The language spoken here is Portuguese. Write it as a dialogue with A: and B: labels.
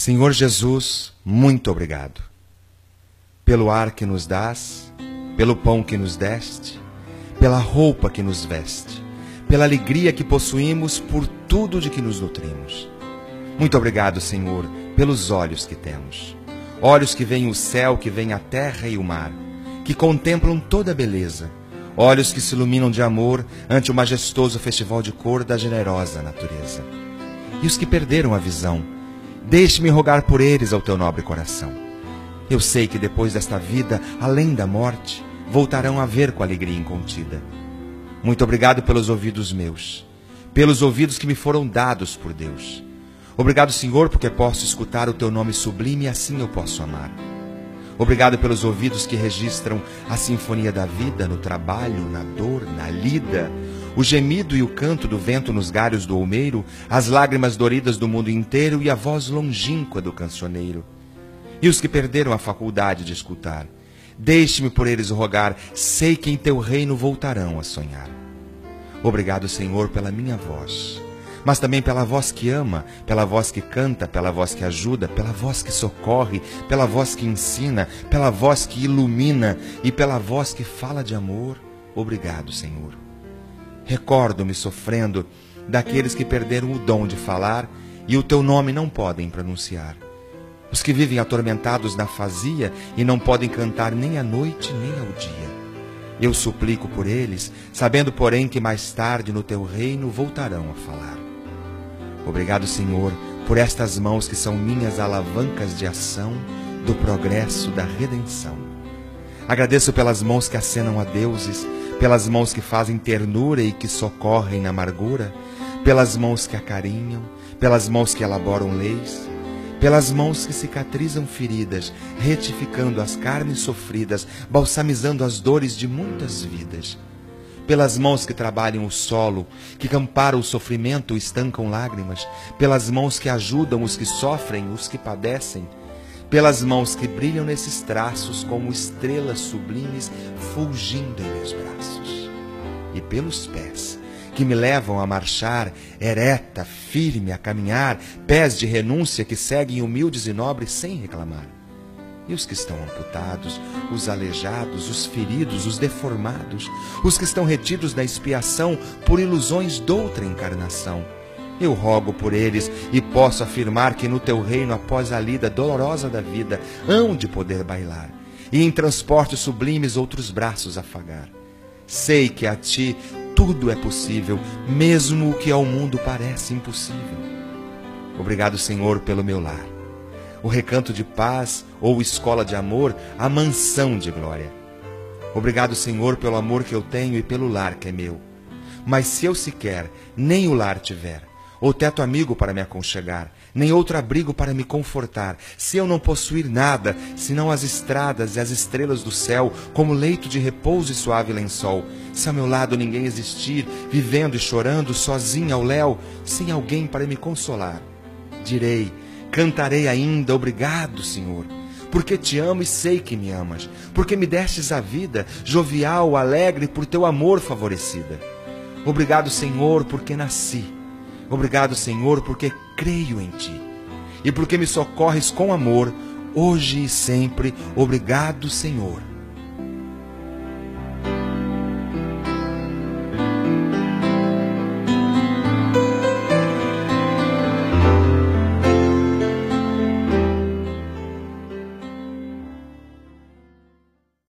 A: Senhor Jesus, muito obrigado pelo ar que nos dás, pelo pão que nos deste, pela roupa que nos veste, pela alegria que possuímos, por tudo de que nos nutrimos. Muito obrigado, Senhor, pelos olhos que temos. Olhos que veem o céu, que veem a terra e o mar, que contemplam toda a beleza. Olhos que se iluminam de amor ante o majestoso festival de cor da generosa natureza. E os que perderam a visão, deixe-me rogar por eles ao teu nobre coração. Eu sei que depois desta vida, além da morte, voltarão a ver com alegria incontida. Muito obrigado pelos ouvidos meus, pelos ouvidos que me foram dados por Deus. Obrigado, Senhor, porque posso escutar o teu nome sublime e assim eu posso amar. Obrigado pelos ouvidos que registram a sinfonia da vida no trabalho, na dor, na lida, o gemido e o canto do vento nos galhos do olmeiro, as lágrimas doridas do mundo inteiro e a voz longínqua do cancioneiro. E os que perderam a faculdade de escutar, deixe-me por eles rogar, sei que em teu reino voltarão a sonhar. Obrigado, Senhor, pela minha voz mas também pela voz que ama, pela voz que canta, pela voz que ajuda, pela voz que socorre, pela voz que ensina, pela voz que ilumina e pela voz que fala de amor. Obrigado, Senhor. Recordo-me sofrendo daqueles que perderam o dom de falar e o teu nome não podem pronunciar. Os que vivem atormentados na fazia e não podem cantar nem à noite nem ao dia. Eu suplico por eles, sabendo, porém, que mais tarde no teu reino voltarão a falar. Obrigado, Senhor, por estas mãos que são minhas alavancas de ação do progresso da redenção. Agradeço pelas mãos que acenam a deuses, pelas mãos que fazem ternura e que socorrem na amargura, pelas mãos que acarinham, pelas mãos que elaboram leis, pelas mãos que cicatrizam feridas, retificando as carnes sofridas, balsamizando as dores de muitas vidas. Pelas mãos que trabalham o solo, que camparam o sofrimento, estancam lágrimas, pelas mãos que ajudam os que sofrem, os que padecem, pelas mãos que brilham nesses traços como estrelas sublimes fulgindo em meus braços, e pelos pés que me levam a marchar, ereta, firme, a caminhar, pés de renúncia que seguem humildes e nobres sem reclamar e os que estão amputados, os aleijados, os feridos, os deformados, os que estão retidos na expiação por ilusões doutra encarnação. Eu rogo por eles e posso afirmar que no teu reino, após a lida dolorosa da vida, hão de poder bailar e em transportes sublimes outros braços afagar. Sei que a ti tudo é possível, mesmo o que ao mundo parece impossível. Obrigado, Senhor, pelo meu lar o recanto de paz ou escola de amor, a mansão de glória. Obrigado, Senhor, pelo amor que eu tenho e pelo lar que é meu. Mas se eu sequer nem o lar tiver, ou teto amigo para me aconchegar, nem outro abrigo para me confortar, se eu não possuir nada, senão as estradas e as estrelas do céu, como leito de repouso e suave lençol, se ao meu lado ninguém existir, vivendo e chorando, sozinho ao léu, sem alguém para me consolar, direi Cantarei ainda, obrigado, Senhor, porque te amo e sei que me amas, porque me destes a vida, jovial, alegre, por teu amor favorecida. Obrigado, Senhor, porque nasci. Obrigado, Senhor, porque creio em ti. E porque me socorres com amor, hoje e sempre. Obrigado, Senhor.